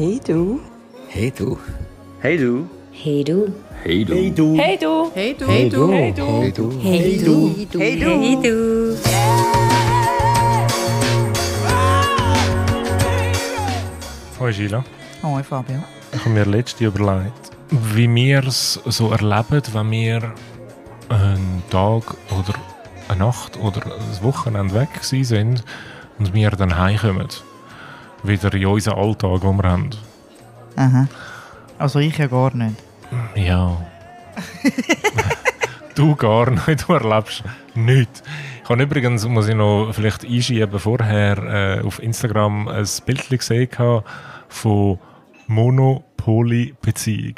Hey du. Hey du. Hey du. Hey du. Hey du. Hey du. Hey du. Hey du. Hey du. Hey du. Hey du. Hey du. Hey du. Hey du. Hoi Sheila. Hoi Fabio. Ich habe mir letztens überlegt, wie wir es so erleben, wenn wir einen Tag oder eine Nacht oder ein Wochenende weg sind und wir dann heimkommen. Wieder in unseren Alltag, den wir haben. Aha. Also ich ja gar nicht. Ja. du gar nicht, du erlebst nichts. Ich habe übrigens, muss ich noch vielleicht einschieben, vorher äh, auf Instagram ein Bild gesehen von Monopoly-Beziehung.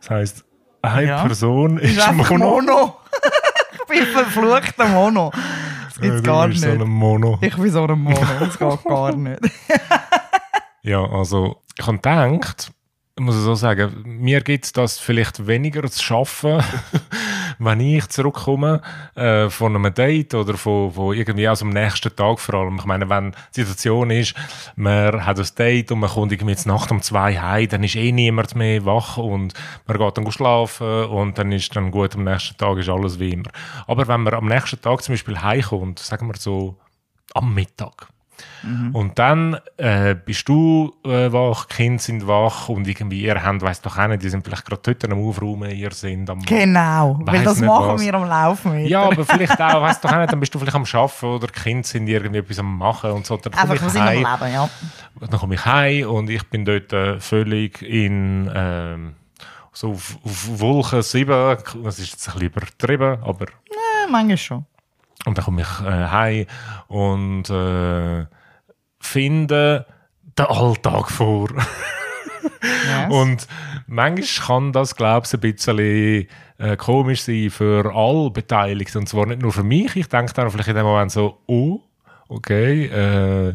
Das heisst, eine Ja. Person ist, Ist einfach Mono. ich bin verfluchter Mono. Das Ja, gibt's du gar nicht. so ein Mono. Ich bin so ein Mono. Das geht gar nicht. Ja, also ich habe gedacht, ich muss so sagen, mir gibt es das vielleicht weniger zu schaffen, wenn ich zurückkomme äh, von einem Date oder von, von irgendwie aus dem nächsten Tag vor allem. Ich meine, wenn die Situation ist, man hat ein Date und man kommt irgendwie jetzt Nacht um zwei heim, dann ist eh niemand mehr wach und man geht dann schlafen und dann ist dann gut, am nächsten Tag ist alles wie immer. Aber wenn man am nächsten Tag zum Beispiel heimkommt, sagen wir so am Mittag, und dann äh, bist du äh, wach, die Kinder sind wach und irgendwie ihr habt, weiss doch auch nicht, die sind vielleicht gerade dort am Aufräumen, ihr sind am... Genau. Weil Weiss das machen was. wir am Laufen. Ja, aber vielleicht auch, weißt doch auch nicht, dann bist du vielleicht am Arbeiten oder die Kinder sind irgendwie etwas am Machen und so. Dann Einfach, wir sind am Leben, ja. dann komme ich heim und ich bin dort äh, völlig in... Ähm, so auf, auf Wolke 7, das ist jetzt ein bisschen übertrieben, aber ja. Manchmal schon. Und dann komme ich äh, heim und äh, finde den Alltag vor. Yes. Und manchmal kann das, glaube ich, ein bisschen äh, komisch sein für alle Beteiligten. Und zwar nicht nur für mich. Ich denke dann vielleicht in dem Moment so, oh, okay, äh,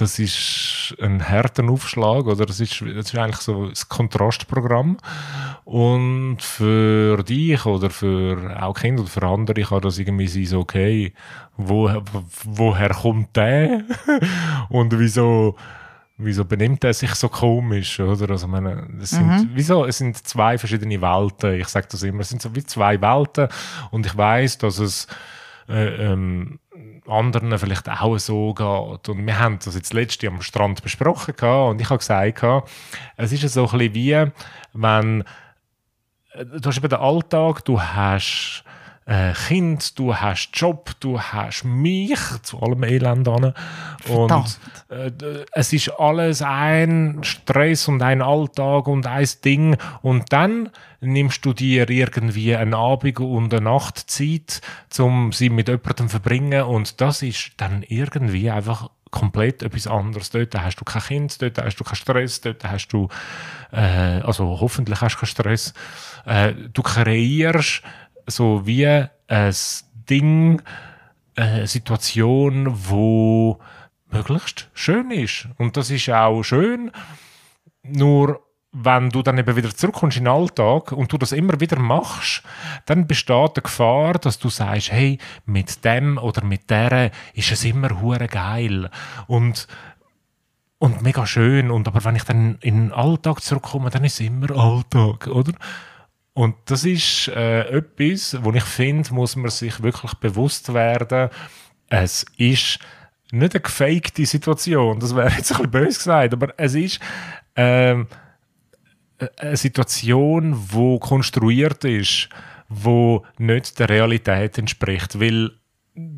das ist ein harter Aufschlag oder das ist, das ist eigentlich so das Kontrastprogramm. Und für dich oder für auch Kinder oder für andere kann das irgendwie sein, so, okay, wo, woher kommt der? Und wieso, wieso benimmt er sich so komisch, oder? Also, ich meine, es sind, wieso? Es sind zwei verschiedene Welten. Ich sage das immer, es sind so wie zwei Welten. Und ich weiß, dass es, äh, ähm, anderen vielleicht auch so geht. Und wir haben das jetzt letzte am Strand besprochen gehabt, und ich habe gesagt, es ist so ein bisschen wie, wenn äh, du hast eben den Alltag, du hast äh, Kind, du hast Job, du hast mich, zu allem Elend an. Und äh, es ist alles ein Stress und ein Alltag und ein Ding. Und dann nimmst du dir irgendwie einen Abend und eine Nacht Zeit, um sie mit jemandem zu verbringen. Und das ist dann irgendwie einfach komplett etwas anderes. Dort hast du kein Kind, dort hast du keinen Stress, dort hast du, äh, also hoffentlich hast du keinen Stress. Äh, du kreierst so wie ein Ding, eine Situation, wo möglichst schön ist. Und das ist auch schön, nur wenn du dann eben wieder zurückkommst in den Alltag und du das immer wieder machst, dann besteht die Gefahr, dass du sagst, hey, mit dem oder mit der ist es immer hure geil und und mega schön und aber wenn ich dann in den Alltag zurückkomme, dann ist es immer Alltag, oder? Und das ist äh, etwas, wo ich finde, muss man sich wirklich bewusst werden, es ist nicht eine gefakte Situation, das wäre jetzt ein bisschen böse gesagt, aber es ist ähm, eine Situation, wo konstruiert ist, wo nicht der Realität entspricht, weil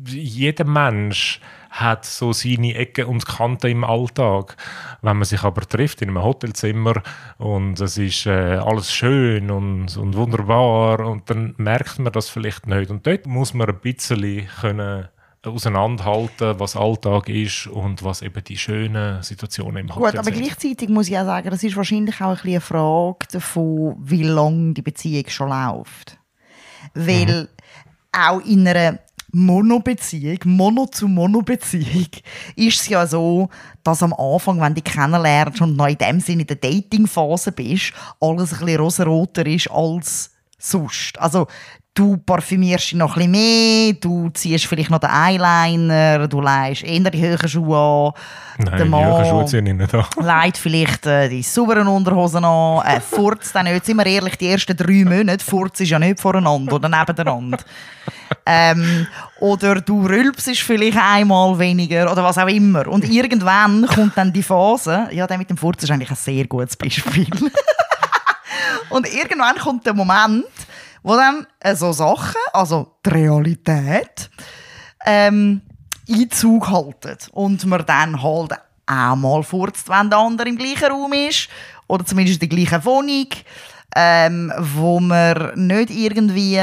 jeder Mensch hat so seine Ecken und Kanten im Alltag. Wenn man sich aber trifft in einem Hotelzimmer und es ist äh, alles schön und, und wunderbar und dann merkt man das vielleicht nicht. Und dort muss man ein bisschen können auseinanderhalten, was Alltag ist und was eben die schönen Situationen im Gut, Hotel aber sind. gleichzeitig muss ich auch sagen, das ist wahrscheinlich auch ein bisschen eine Frage davon, wie lange die Beziehung schon läuft. Weil auch in einer Mono-Beziehung, Mono zu Mono-Beziehung, ist es ja so, dass am Anfang, wenn du dich kennenlernst und noch in dem Sinne in der Dating-Phase bist, alles ein bisschen rosaroter ist als sonst. Also Du parfümierst dich noch ein bisschen mehr, du ziehst vielleicht noch den Eyeliner, du leihst eher die höheren Schuhe an. Nein, Der die Mann- Jürgen Schuhe ziehe ich nicht an. legt vielleicht äh, die sauberen Unterhosen an, äh, furzt dann nicht. Sind wir ehrlich, die ersten drei Monate furzt ist ja nicht voreinander oder nebeneinander. Ähm, oder du rülpst vielleicht einmal weniger oder was auch immer. Und irgendwann kommt dann die Phase, ja, der mit dem Furzen ist eigentlich ein sehr gutes Beispiel. Und irgendwann kommt der Moment, wo dann äh, so Sachen, also die Realität, ähm, Einzug halten. Und man dann halt auch mal furzt, wenn der andere im gleichen Raum ist. Oder zumindest in der gleichen Wohnung. Ähm, wo man nicht irgendwie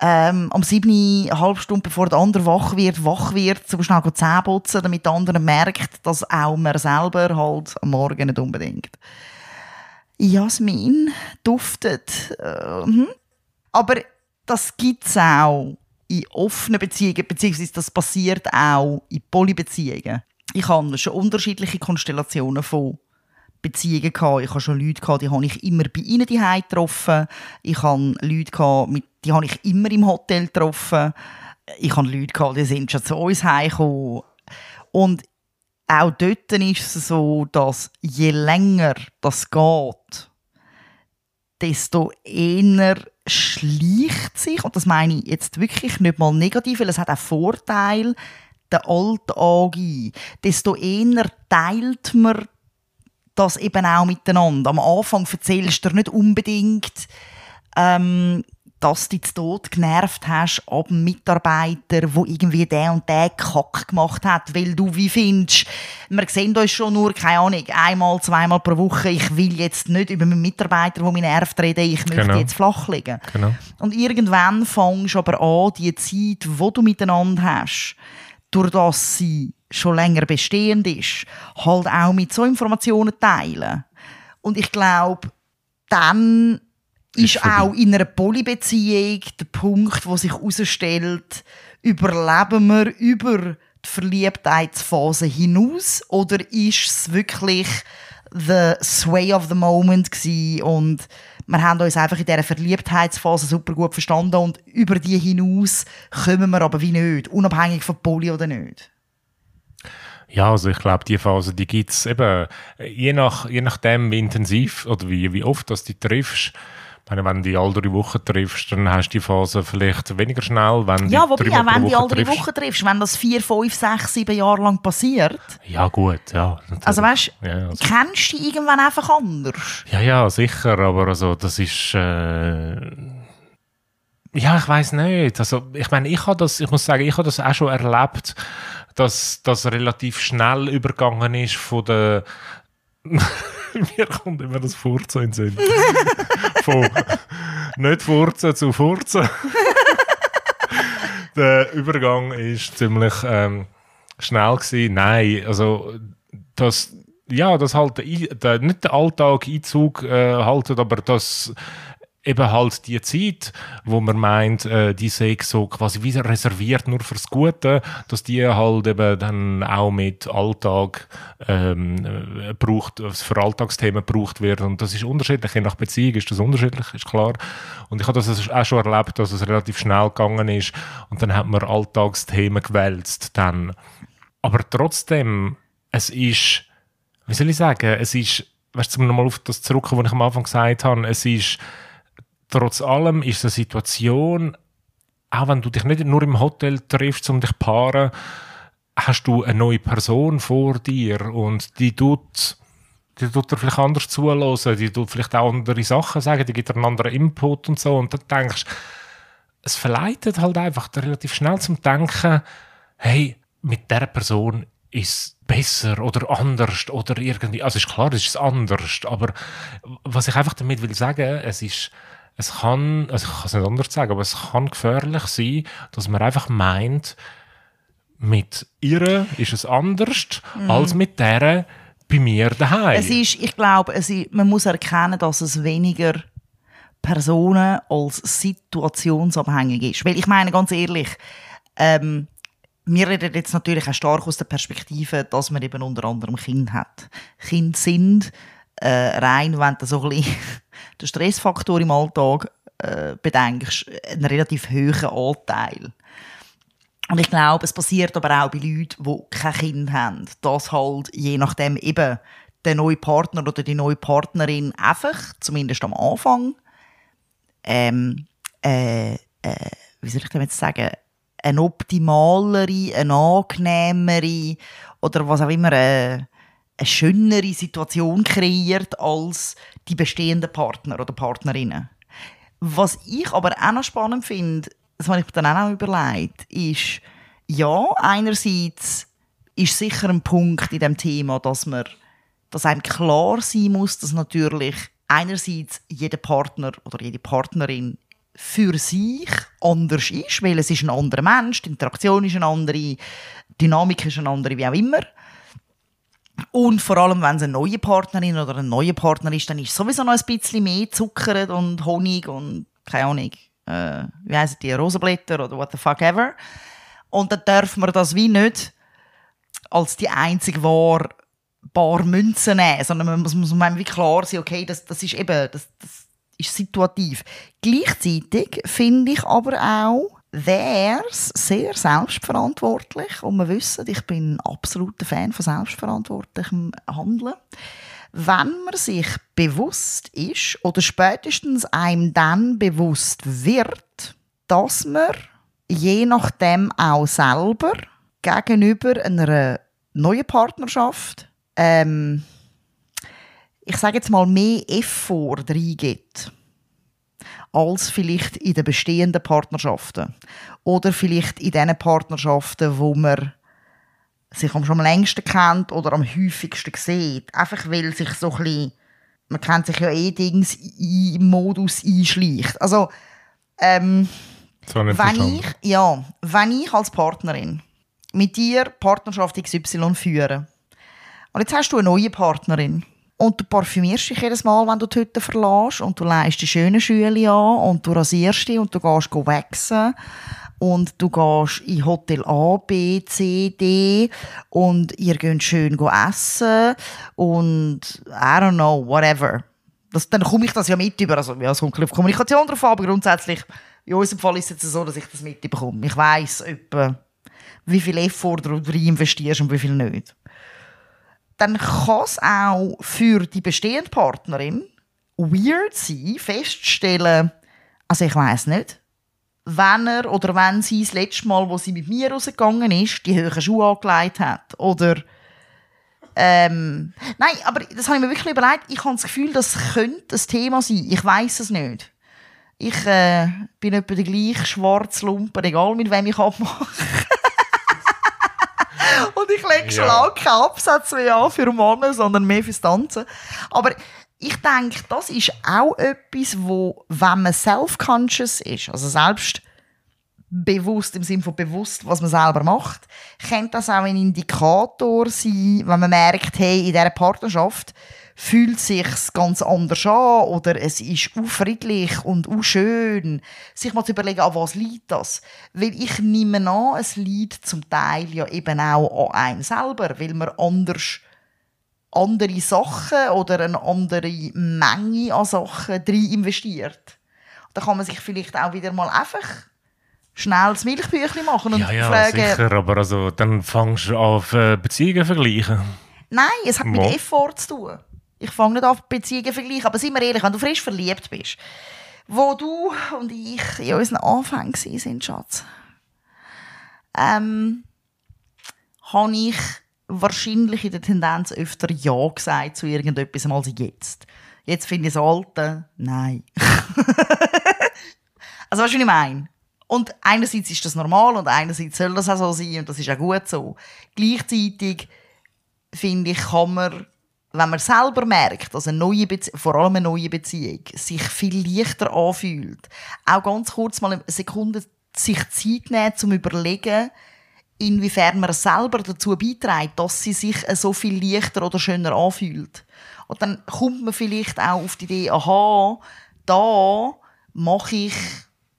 ähm, am 7. eine halbe Stunde bevor der andere wach wird, wach wird, so schnell Zähne putzen, damit der andere merkt, dass auch man selber halt am Morgen nicht unbedingt. Jasmin duftet. Äh, hm. Aber das gibt es auch in offenen Beziehungen, beziehungsweise das passiert auch in Polybeziehungen. Ich habe schon unterschiedliche Konstellationen von Beziehungen gehabt. Ich habe schon Leute gehabt, die habe ich immer bei ihnen die getroffen. Ich habe Leute gehabt, die habe ich immer im Hotel getroffen. Ich habe Leute gehabt, die sind schon zu uns heimgekommen. Und auch dort ist es so, dass je länger das geht, desto eher schleicht sich, und das meine ich jetzt wirklich nicht mal negativ, weil es hat auch Vorteil, der Alltag ein. Desto eher teilt man das eben auch miteinander. Am Anfang erzählst du dir nicht unbedingt, ähm, dass du zu Tod genervt hast ab einem Mitarbeiter, wo irgendwie der und der Kack gemacht hat, weil du wie findest, wir sehen uns schon nur, keine Ahnung, einmal, zweimal pro Woche, ich will jetzt nicht über einen Mitarbeiter, der mich nervt, reden, ich möchte Genau. jetzt flach liegen. Genau. Und irgendwann fängst du aber an, die Zeit, die du miteinander hast, durch das sie schon länger bestehend ist, halt auch mit so Informationen teilen. Und ich glaube, dann ist, Ist auch in einer Polybeziehung der Punkt, wo sich herausstellt, überleben wir über die Verliebtheitsphase hinaus oder ist es wirklich the sway of the moment gsi und wir haben uns einfach in dieser Verliebtheitsphase super gut verstanden und über die hinaus kommen wir aber wie nicht, unabhängig von Poly oder nicht. Ja, also ich glaube, die Phase, die gibt es eben, je, nach, je nachdem, wie intensiv oder wie, wie oft dass du die triffst. Ich meine, wenn du die alle drei Wochen triffst, dann hast du die Phase vielleicht weniger schnell, wenn Ja, du wobei, auch wenn du alle Woche drei triffst. Wochen triffst, wenn das vier, fünf, sechs, sieben Jahre lang passiert, Ja, gut, ja. natürlich. also weißt ja, also, kennst du dich irgendwann einfach anders. ja, ja, sicher, aber also, das ist. Äh, ja, ich weiß nicht. Also, ich meine, ich habe das, ich muss sagen, ich habe das auch schon erlebt, dass das relativ schnell übergegangen ist von der. Mir kommt immer das Furzen in den Sinn. von nicht Furzen zu Furzen. der Übergang ist ziemlich ähm, schnell gewesen. Nein, also das ja, das halt der, der, nicht der Alltag Einzug äh, haltet, aber das eben halt die Zeit, wo man meint, äh, die sei so quasi wie reserviert nur fürs Gute, dass die halt eben dann auch mit Alltag ähm, äh, braucht, für Alltagsthemen gebraucht wird und das ist unterschiedlich, je nach Beziehung ist das unterschiedlich, ist klar. Und ich habe das auch schon erlebt, dass es relativ schnell gegangen ist und dann hat man Alltagsthemen gewälzt dann. Aber trotzdem, es ist, wie soll ich sagen, es ist, weißt du, nochmal auf das zurückkommen, was ich am Anfang gesagt habe, es ist, trotz allem ist es eine Situation, auch wenn du dich nicht nur im Hotel triffst, um dich zu paaren, hast du eine neue Person vor dir und die tut, die tut dir vielleicht anders zuhören, die tut vielleicht auch andere Sachen sagen, die gibt dir einen anderen Input und so. Und dann denkst es verleitet halt einfach relativ schnell zum Denken, hey, mit der Person ist besser oder anders oder irgendwie, also ist klar, es ist anders, aber was ich einfach damit will sagen, es ist, es kann, also ich kann es nicht anders sagen, aber es kann gefährlich sein, dass man einfach meint, mit ihr ist es anders als mit der bei mir daheim. Es ist, ich glaube, es ist, man muss erkennen, dass es weniger Personen als situationsabhängig ist. Weil ich meine, ganz ehrlich, ähm, wir reden jetzt natürlich auch stark aus der Perspektive, dass man eben unter anderem Kind hat. Kinder sind äh, rein, wenn du so ein bisschen den Stressfaktor im Alltag äh, bedenkst, einen relativ hohen Anteil. Und ich glaube, es passiert aber auch bei Leuten, die kein Kind haben, dass halt je nachdem eben der neue Partner oder die neue Partnerin einfach, zumindest am Anfang, ähm, äh, äh, wie soll ich dem sagen, eine optimalere, eine angenehmere oder was auch immer, eine, eine schönere Situation kreiert als die bestehenden Partner oder Partnerinnen. Was ich aber auch noch spannend finde, das habe ich mir dann auch noch überlegt, ist, ja, einerseits ist sicher ein Punkt in dem Thema, dass man, dass einem klar sein muss, dass natürlich einerseits jeder Partner oder jede Partnerin für sich anders ist, weil es ist ein anderer Mensch, die Interaktion ist eine andere, die Dynamik ist eine andere, wie auch immer. Und vor allem, wenn es eine neue Partnerin oder ein neuer Partner ist, dann ist sowieso noch ein bisschen mehr Zucker und Honig und keine Ahnung, äh, wie heißen die, Rosenblätter oder what the fuck ever. Und dann dürfen wir das wie nicht als die einzige wahre Bar Münzen nehmen, sondern man muss, muss man wie klar sein, okay, das, das ist eben, das, das ist situativ. Gleichzeitig finde ich aber auch, wäre es sehr selbstverantwortlich, und wir wissen, ich bin ein absoluter Fan von selbstverantwortlichem Handeln, wenn man sich bewusst ist oder spätestens einem dann bewusst wird, dass man je nachdem auch selber gegenüber einer neuen Partnerschaft ähm, ich sage jetzt mal mehr Effort reingibt als vielleicht in den bestehenden Partnerschaften oder vielleicht in den Partnerschaften, wo man sich am schon am längsten kennt oder am häufigsten sieht. Einfach weil sich so ein bisschen, man kennt sich ja eh Dings im Modus einschleicht. Also, ähm, wenn verstanden. ich, ja, wenn ich als Partnerin mit dir Partnerschaft XY führe und jetzt hast du eine neue Partnerin und du parfümierst dich jedes Mal, wenn du die Hütte verlässt und du leist die schönen Schüle an und du rasierst dich und du gehst waxen und du gehst in Hotel A, B, C, D und ihr geht schön essen und I don't know, whatever. Das, dann komme ich das ja mit über. Also, ja, es kommt auf Kommunikation drauf aber grundsätzlich, in unserem Fall ist es jetzt so, dass ich das mitbekomme. Ich weiss etwa, wie viel Effort du rein investierst und wie viel nicht. Dann kann es auch für die bestehende Partnerin weird sein, festzustellen, also ich weiss nicht, wenn er oder wenn sie das letzte Mal, wo sie mit mir rausgegangen ist, die hohen Schuhe angelegt hat. Oder ähm, nein, aber das habe ich mir wirklich überlegt. Ich habe das Gefühl, das könnte ein Thema sein. Ich weiß es nicht. Ich äh, bin etwa der gleiche Schwarzlumpen, egal mit wem ich abmache. Ich schon Ja. keinen Absatz an für Männer, sondern mehr fürs Tanzen. Aber ich denke, das ist auch etwas, wo, wenn man self-conscious ist, also selbst bewusst im Sinne von bewusst, was man selber macht, könnte das auch ein Indikator sein, wenn man merkt, hey, in dieser Partnerschaft fühlt sich's ganz anders an oder es ist unfriedlich und unschön, sich mal zu überlegen, an was liegt das? Weil ich nehme an, es liegt zum Teil ja eben auch an einem selber, weil man anders andere Sachen oder eine andere Menge an Sachen rein investiert. Da kann man sich vielleicht auch wieder mal einfach schnell das Milchbüchlein machen und Ja, ja, fragen, sicher, aber also, dann fängst du an, auf Beziehungen zu vergleichen. Nein, es hat mit Mo. Effort zu tun. Ich fange nicht an, Beziehungen vergleichen. Aber seien wir ehrlich, wenn du frisch verliebt bist, wo du und ich in unseren Anfängen sind, Schatz, ähm, habe ich wahrscheinlich in der Tendenz öfter Ja gesagt zu irgendetwas als jetzt. Jetzt finde ich das Alte, nein. also weißt du, was ich meine? Und einerseits ist das normal und einerseits soll das auch so sein und das ist auch gut so. Gleichzeitig finde ich, kann man, wenn man selber merkt, dass eine neue Bezie vor allem eine neue Beziehung sich viel leichter anfühlt, auch ganz kurz mal eine Sekunde sich Zeit nehmen, zum überlegen, inwiefern man selber dazu beiträgt, dass sie sich so viel leichter oder schöner anfühlt. Und dann kommt man vielleicht auch auf die Idee, aha, da mache ich,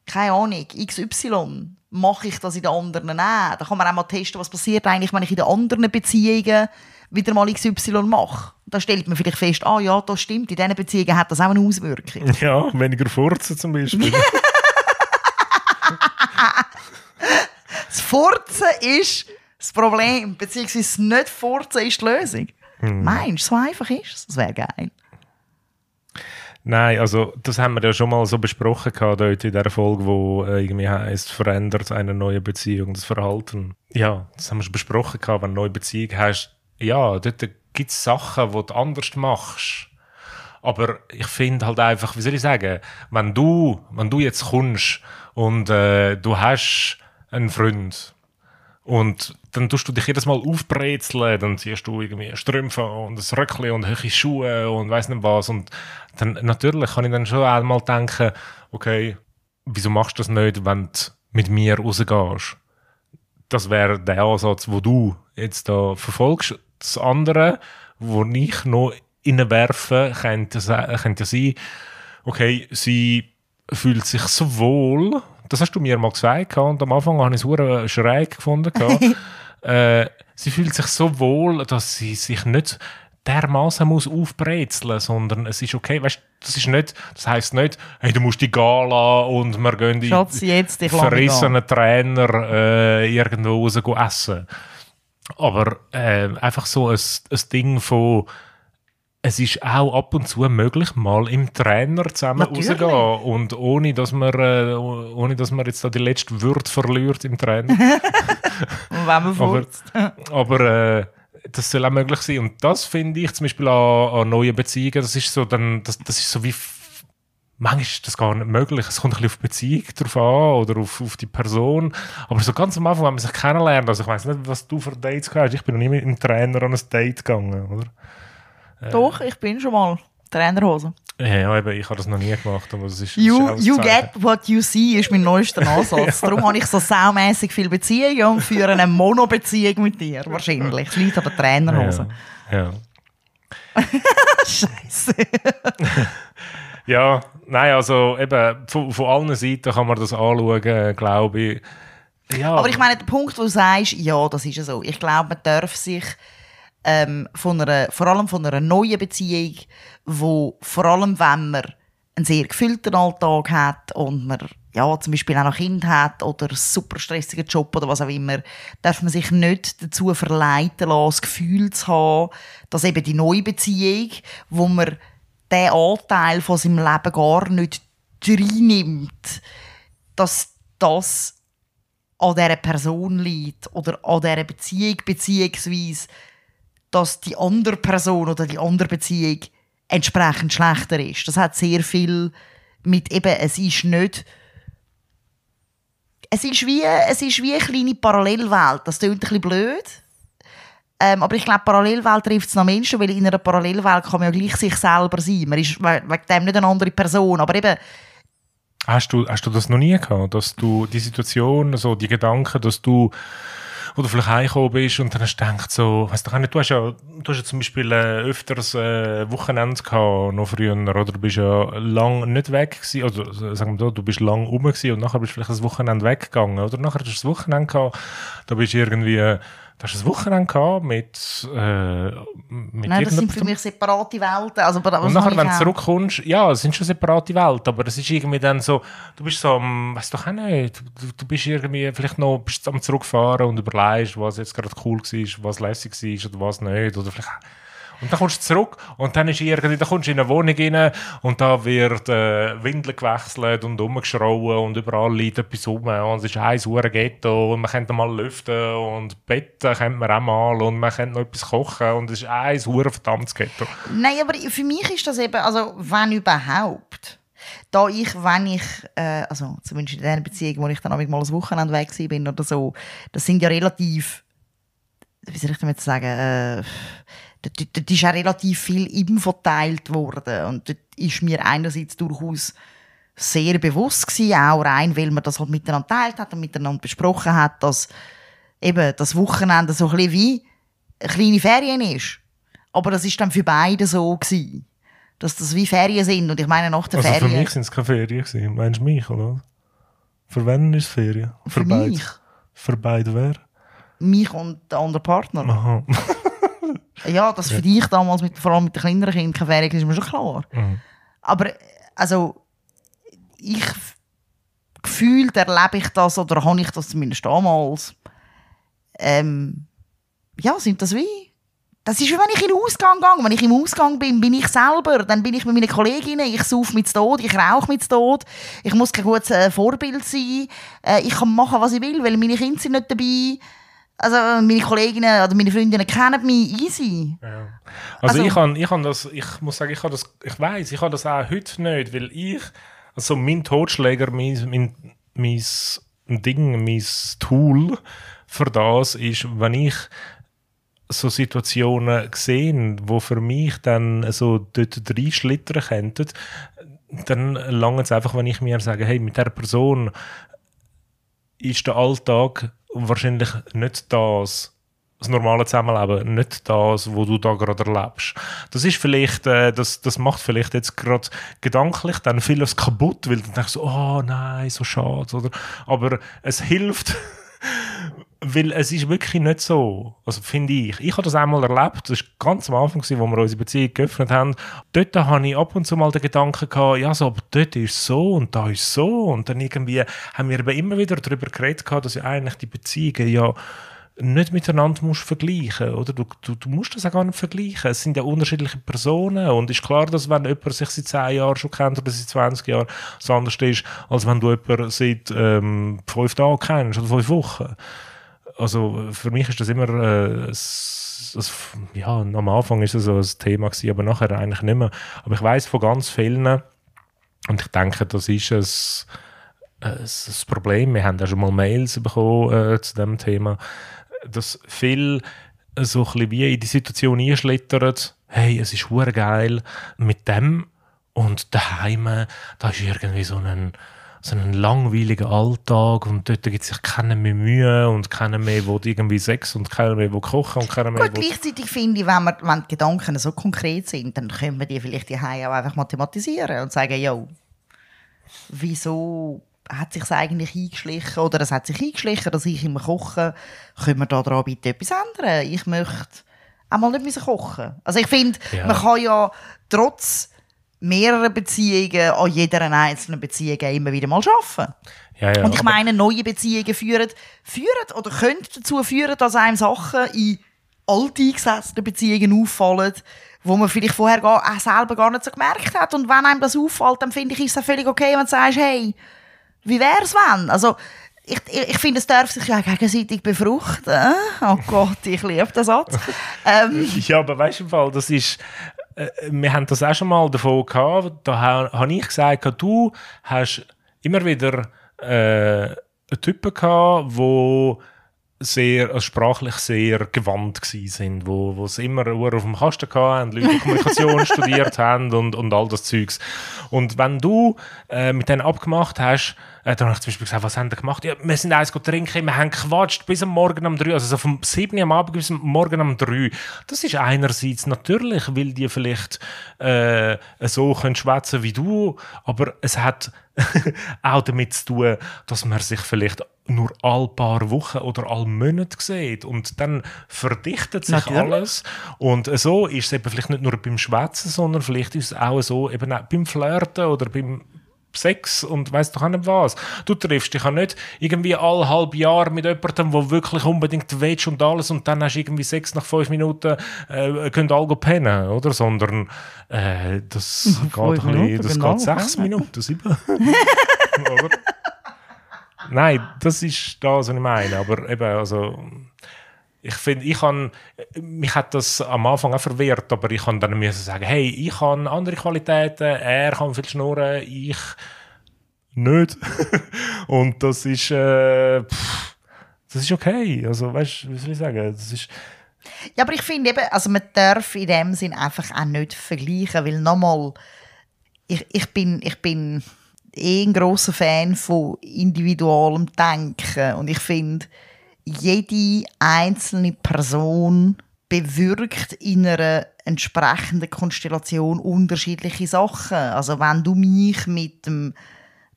keine Ahnung, XY, mache ich das in den anderen auch. Da kann man auch mal testen, was passiert eigentlich, wenn ich in den anderen Beziehungen wieder mal XY mache. Da stellt man vielleicht fest, ah ja, das stimmt, in diesen Beziehungen hat das auch eine Auswirkung. Ja, weniger Furzen zum Beispiel. Das Furzen ist das Problem, beziehungsweise das nicht Furzen ist die Lösung. Meinst du, so einfach ist es? Das wäre geil. Nein, also das haben wir ja schon mal so besprochen gehabt, dort in der Folge, wo äh, irgendwie heißt, verändert eine neue Beziehung das Verhalten. Ja, das haben wir schon besprochen gehabt, wenn du eine neue Beziehung hast. Ja, dort gibt Sachen, die du anders machst. Aber ich finde halt einfach, wie soll ich sagen, wenn du, wenn du jetzt kommst und äh, du hast einen Freund und dann tust du dich jedes Mal aufbrezeln, dann ziehst du irgendwie Strümpfe und ein Röckchen und hohe Schuhe und weiß nicht was. Und dann natürlich kann ich dann schon einmal denken, okay, wieso machst du das nicht, wenn du mit mir rausgehst? Das wäre der Ansatz, wo du jetzt da verfolgst. Das andere, wo ich noch reinwerfen könnte, könnte sein, okay, sie fühlt sich so wohl, das hast du mir mal gesagt, und am Anfang habe ich es schräg gefunden. äh, sie fühlt sich so wohl, dass sie sich nicht dermaßen muss aufbrezeln, sondern es ist okay, weißt, das ist nicht, das heißt nicht, hey, du musst die Gala und wir gehen die Schatz, jetzt, mich verrissenen Trainer äh, irgendwo raus essen. Aber äh, einfach so ein, ein Ding von es ist auch ab und zu möglich, mal im Trainer zusammen Natürlich. rauszugehen. Und ohne, dass man, äh, ohne, dass man jetzt da die letzte Würde verliert im Trainer. Und wenn man aber furzt. aber äh, das soll auch möglich sein. Und das finde ich zum Beispiel an, an neuen Beziehungen, das ist so, dann, das, das ist so wie. Manchmal ist das gar nicht möglich. Es kommt ein bisschen auf die Beziehung drauf an oder auf, auf die Person. Aber so ganz am Anfang, wenn man sich kennenlernt, also ich weiß nicht, was du für Dates hast. Ich bin noch nie mit einem Trainer an ein Date gegangen, oder? Doch, ich bin schon mal Trainerhose. Ja, eben, ich habe das noch nie gemacht, aber das ist, You, you get what you see ist mein neuester Ansatz. Darum habe ich so saumässig viele Beziehungen und führe eine Mono-Beziehung mit dir. Wahrscheinlich. An der Trainerhose. Ja, ja. Scheiße. ja, nein, also eben, von, von allen Seiten kann man das anschauen, glaube ich. Ja, Aber ich meine, der Punkt, wo du sagst, ja, das ist ja so. Ich glaube, man darf sich ähm, von einer, vor allem von einer neuen Beziehung, wo vor allem, wenn man einen sehr gefüllten Alltag hat und man ja, zum Beispiel auch noch Kind hat oder einen super stressigen Job oder was auch immer, darf man sich nicht dazu verleiten lassen, das Gefühl zu haben, dass eben die neue Beziehung, wo man den Anteil von seinem Leben gar nicht reinnimmt, dass das an dieser Person liegt oder an dieser Beziehung, beziehungsweise dass die andere Person oder die andere Beziehung entsprechend schlechter ist. Das hat sehr viel mit eben, es ist nicht es ist wie, es ist wie eine kleine Parallelwelt. Das klingt ein bisschen blöd. Ähm, aber ich glaube, Parallelwelt trifft es noch Menschen, weil in einer Parallelwelt kann man ja gleich sich selber sein. Man ist we- wegen dem nicht eine andere Person. Aber eben, Hast du, hast du das noch nie gehabt, dass du die Situation, so die Gedanken, dass du, du vielleicht heimgekommen bist und dann hast du gedacht, so, weißt du, du hast ja, du hast ja zum Beispiel äh, öfters äh, Wochenende gehabt, noch früher, oder du bist ja lang nicht weg gewesen, oder äh, sagen wir so, du bist lang rum gewesen und nachher bist du vielleicht das Wochenende weggegangen, oder nachher hast du das Wochenende gehabt, da bist du irgendwie, äh, da hast du das Wochenende mit, äh, mit nein, das sind für mich separate Welten. Also, Und nachher, wenn du zurückkommst, ja, es sind schon separate Welten, aber es ist irgendwie dann so, du bist so am, weißt doch auch nicht, du, du bist irgendwie vielleicht noch bist am Zurückfahren und überlegst, was jetzt gerade cool war, was lässig war oder was nicht, oder vielleicht und dann kommst du zurück und dann ist irgendwie, dann kommst du in eine Wohnung rein und da wird äh, Windeln gewechselt und umgeschrauen und überall liegt etwas rum und es ist ein hure Ghetto und man könnte mal lüften und Betten könnte man auch mal und man könnte noch etwas kochen und es ist ein hure verdammtes Ghetto. Nein, aber für mich ist das eben, also wenn überhaupt, da ich, wenn ich, äh, also zumindest in der Beziehung, wo ich dann auch mal ein Wochenende weg bin oder so, das sind ja relativ, wie soll ich damit sagen, äh, dort, dort, ist auch relativ viel Info verteilt worden und dort ist mir einerseits durchaus sehr bewusst gewesen, auch rein, weil man das halt miteinander teilt hat und miteinander besprochen hat, dass eben das Wochenende so ein bisschen wie eine kleine Ferien ist. Aber das ist dann für beide so gewesen, dass das wie Ferien sind. Und ich meine, nach der Also für Ferien... mich sind es keine Ferien gewesen. Meinst du mich, oder? Für wen ist es Ferien? Für beide. mich. Für beide wer? mich und der andere Partner. Aha. Ja, dass für dich damals, mit, vor allem mit den kleineren Kindern, keine Ferien ist mir schon klar. Mhm. Aber also, ich gefühlt erlebe ich das oder habe ich das zumindest damals. Ähm, ja, sind das wie? Das ist wie wenn ich in den Ausgang gehe. Wenn ich im Ausgang bin, bin ich selber. Dann bin ich mit meinen Kolleginnen. Ich sauf mit Tod, ich rauche mit Tod. Ich muss kein gutes äh, Vorbild sein. Äh, ich kann machen, was ich will, weil meine Kinder sind nicht dabei. Also meine Kolleginnen oder meine Freundinnen kennen mich easy. Ja. Also, Also- ich kann, ich kann das, ich muss sagen, ich kann das, ich weiß, ich kann das auch heute nicht, weil ich, also mein Totschläger, mein, mein, mein Ding, mein Tool für das ist, wenn ich so Situationen sehe, wo für mich dann so dort reinschlittern könnten, dann lange es einfach, wenn ich mir sage, hey, mit der Person ist der Alltag wahrscheinlich nicht das, das normale Zusammenleben, nicht das, wo du da gerade erlebst. Das ist vielleicht, äh, das, das macht vielleicht jetzt gerade gedanklich dann vieles kaputt, weil dann denkst du, oh nein, so schade, oder? Aber es hilft, weil es ist wirklich nicht so, also finde ich. Ich habe das einmal erlebt, das war ganz am Anfang, wo wir unsere Beziehung geöffnet haben. Dort habe ich ab und zu mal den Gedanken gehabt, ja, so, aber dort ist so und da ist so. Und dann irgendwie haben wir eben immer wieder darüber geredet, gehabt, dass ja eigentlich die Beziehungen ja nicht miteinander musst vergleichen oder du, du, du musst das auch gar nicht vergleichen. Es sind ja unterschiedliche Personen und ist klar, dass wenn jemand sich seit 10 Jahren schon kennt oder seit 20 Jahren, es anders ist, als wenn du jemanden seit ähm, 5 Tagen kennst oder 5 Wochen. Also für mich ist das immer äh, s- s- ja, am Anfang ist es so ein Thema gewesen, aber nachher eigentlich nicht mehr. Aber ich weiß von ganz vielen und ich denke, das ist es ein Problem. Wir haben ja schon mal Mails bekommen äh, zu dem Thema, dass viel so ein bisschen wie in die Situation einschlittern, hey, es ist geil mit dem und daheim, da ist irgendwie so ein so einen langweiligen Alltag und dort gibt es sich keiner mehr Mühe und keiner mehr, der irgendwie Sex und keiner mehr, der kochen und keiner mehr, Gut, wo- gleichzeitig finde ich, wenn, wir, wenn die Gedanken so konkret sind, dann können wir die vielleicht die auch einfach mathematisieren und sagen, ja, wieso hat sich eigentlich eingeschlichen oder es hat sich eingeschlichen, dass ich immer koche, können wir da dran bitte etwas ändern? Ich möchte einmal nicht müssen kochen. Also ich finde, Ja. man kann ja trotz mehrerer Beziehungen an jeder einzelnen Beziehung immer wieder mal arbeiten. ja, ja, Und ich meine, neue Beziehungen führen, führen oder können dazu führen, dass einem Sachen in alteingesessenen Beziehungen auffallen, wo man vielleicht vorher gar, auch selber gar nicht so gemerkt hat. Und wenn einem das auffällt, dann finde ich, ist es völlig okay, wenn du sagst, hey, wie wär's wenn? Also, ich, ich, ich finde, es darf sich ja gegenseitig befruchten. Oh Gott, ich liebe den Satz. ähm, Ja, aber weißt du, im Fall, das ist. Äh, wir haben das auch schon mal davon gehabt. Da ha- habe ich gesagt, du hast immer wieder äh, Typen gehabt, wo sehr, also sprachlich sehr gewandt gsi sind, wo, wo sie immer Uhr auf dem Kasten hatten, Leute, die Kommunikation studiert haben und, und all das Zeugs. Und wenn du äh, mit denen abgemacht hast, äh, dann habe ich zum Beispiel gesagt, was haben die gemacht? Ja, wir sind eins trinken, wir haben gequatscht bis am Morgen um drei, also so vom 7 Uhr am Abend bis am Morgen um drei. Das ist einerseits natürlich, weil die vielleicht äh, so können schwätzen wie du, aber es hat auch damit zu tun, dass man sich vielleicht nur all paar Wochen oder all Monate sieht und dann verdichtet sich Natürlich. alles und so ist es eben vielleicht nicht nur beim Schwätzen, sondern vielleicht ist es auch so eben auch beim Flirten oder beim Sex und weißt doch auch nicht was. Du triffst dich ja nicht irgendwie alle halb Jahr mit jemandem, der wirklich unbedingt willst und alles und dann hast du irgendwie Sex nach fünf Minuten, äh, können alle pennen, oder? Sondern äh, das geht, ein bisschen, das genau, geht sechs. Minuten, sieben. Nein, das ist das, was ich meine. Aber eben, also, ich finde, ich kann, mich hat das am Anfang auch verwirrt, aber ich kann dann müssen sagen, hey, ich habe andere Qualitäten, er kann viel schnurren, ich nicht. Und das ist, äh, pff, das ist okay. Also, weißt du, wie soll ich sagen? Das ist, Ja, aber ich finde eben, also man darf in dem Sinn einfach auch nicht vergleichen, weil nochmal, ich, ich, bin, ich bin eh ein grosser Fan von individualem Denken und ich finde, jede einzelne Person bewirkt in einer entsprechenden Konstellation unterschiedliche Sachen. Also wenn du mich mit dem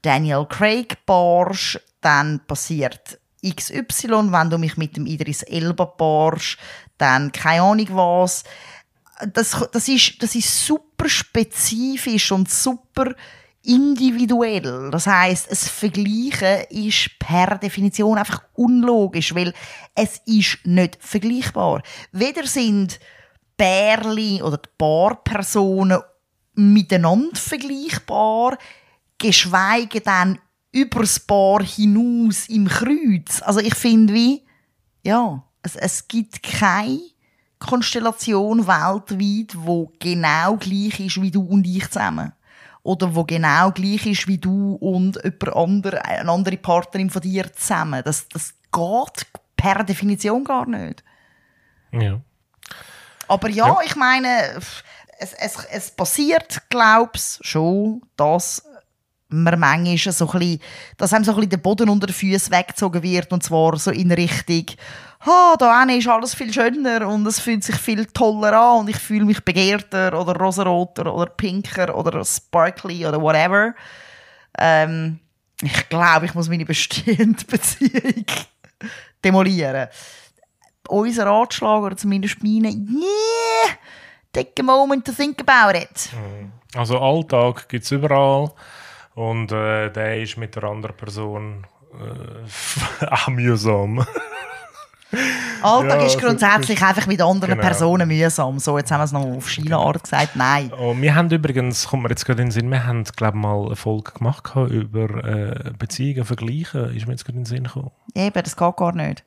Daniel Craig barst, dann passiert XY, wenn du mich mit dem Idris Elba paarst, dann keine Ahnung was. Das, das, ist, das ist super spezifisch und super individuell. Das heißt, es Vergleichen ist per Definition einfach unlogisch, weil es ist nicht vergleichbar. Weder sind Pärli oder die Paarpersonen miteinander vergleichbar, geschweige denn über das Paar hinaus im Kreuz. Also ich finde wie, ja, es, es gibt keine Konstellation weltweit, wo genau gleich ist wie du und ich zusammen. Oder wo genau gleich ist wie du und jemand andere, eine andere Partnerin von dir zusammen. Das, das geht per Definition gar nicht. Ja. Aber ja, Ja. ich meine, es, es, es passiert, glaub's schon, dass man manchmal so ein bisschen, dass einem so ein bisschen der Boden unter den Füßen weggezogen wird und zwar so in Richtung «Ha, da hinten ist alles viel schöner und es fühlt sich viel toller an und ich fühle mich begehrter oder rosaroter oder pinker oder sparkly oder whatever». Ähm, ich glaube, ich muss meine bestehende Beziehung demolieren. Unser Ratschlag, oder zumindest meine, yeah, take a moment to think about it. Also Alltag gibt es überall und äh, der ist mit der anderen Person äh, auch mühsam. Alltag Ja, ist grundsätzlich einfach mit anderen Genau. Personen mühsam. So, jetzt haben wir es noch auf China-Art gesagt. Nein. Oh, wir haben übrigens, kommt mir jetzt gerade in den Sinn, wir haben, glaube ich, mal eine Folge gemacht über äh, Beziehungen vergleichen. Ist mir jetzt gerade in den Sinn gekommen. Eben, das geht gar nicht.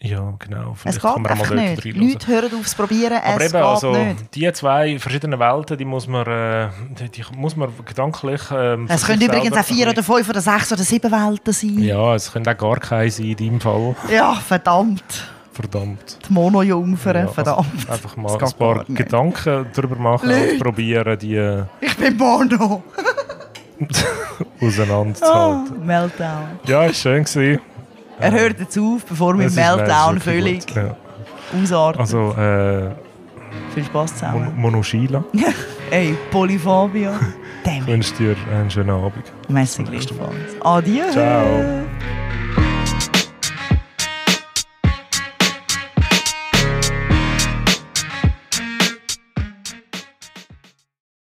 Ja, genau. Es Vielleicht geht kann man mal einfach nicht. Leute hören aufs Probieren, Aber es eben, geht also, nicht. die zwei verschiedenen Welten, die muss man, äh, die, die muss man gedanklich. Ähm, Es können übrigens auch vier oder fünf oder sechs oder sieben Welten sein. Ja, es können auch gar keine sein in deinem Fall. Ja, verdammt. Verdammt. Die Monojungfern, Ja, also verdammt. Einfach mal geht ein paar. Gedanken darüber machen Leute. und probieren, die äh, Ich bin Mono. auseinanderzuhalten. Oh, Meltdown. Ja, ist schön gewesen. Er hört jetzt auf, bevor wir Meltdown völlig. Ja. ausarten. Also, äh, Viel Spaß zusammen. Mon Monoshila. Ey, Polyphobia. Ich wünsche dir einen schönen Abend. Merci gleichfalls. Adieu. Ciao.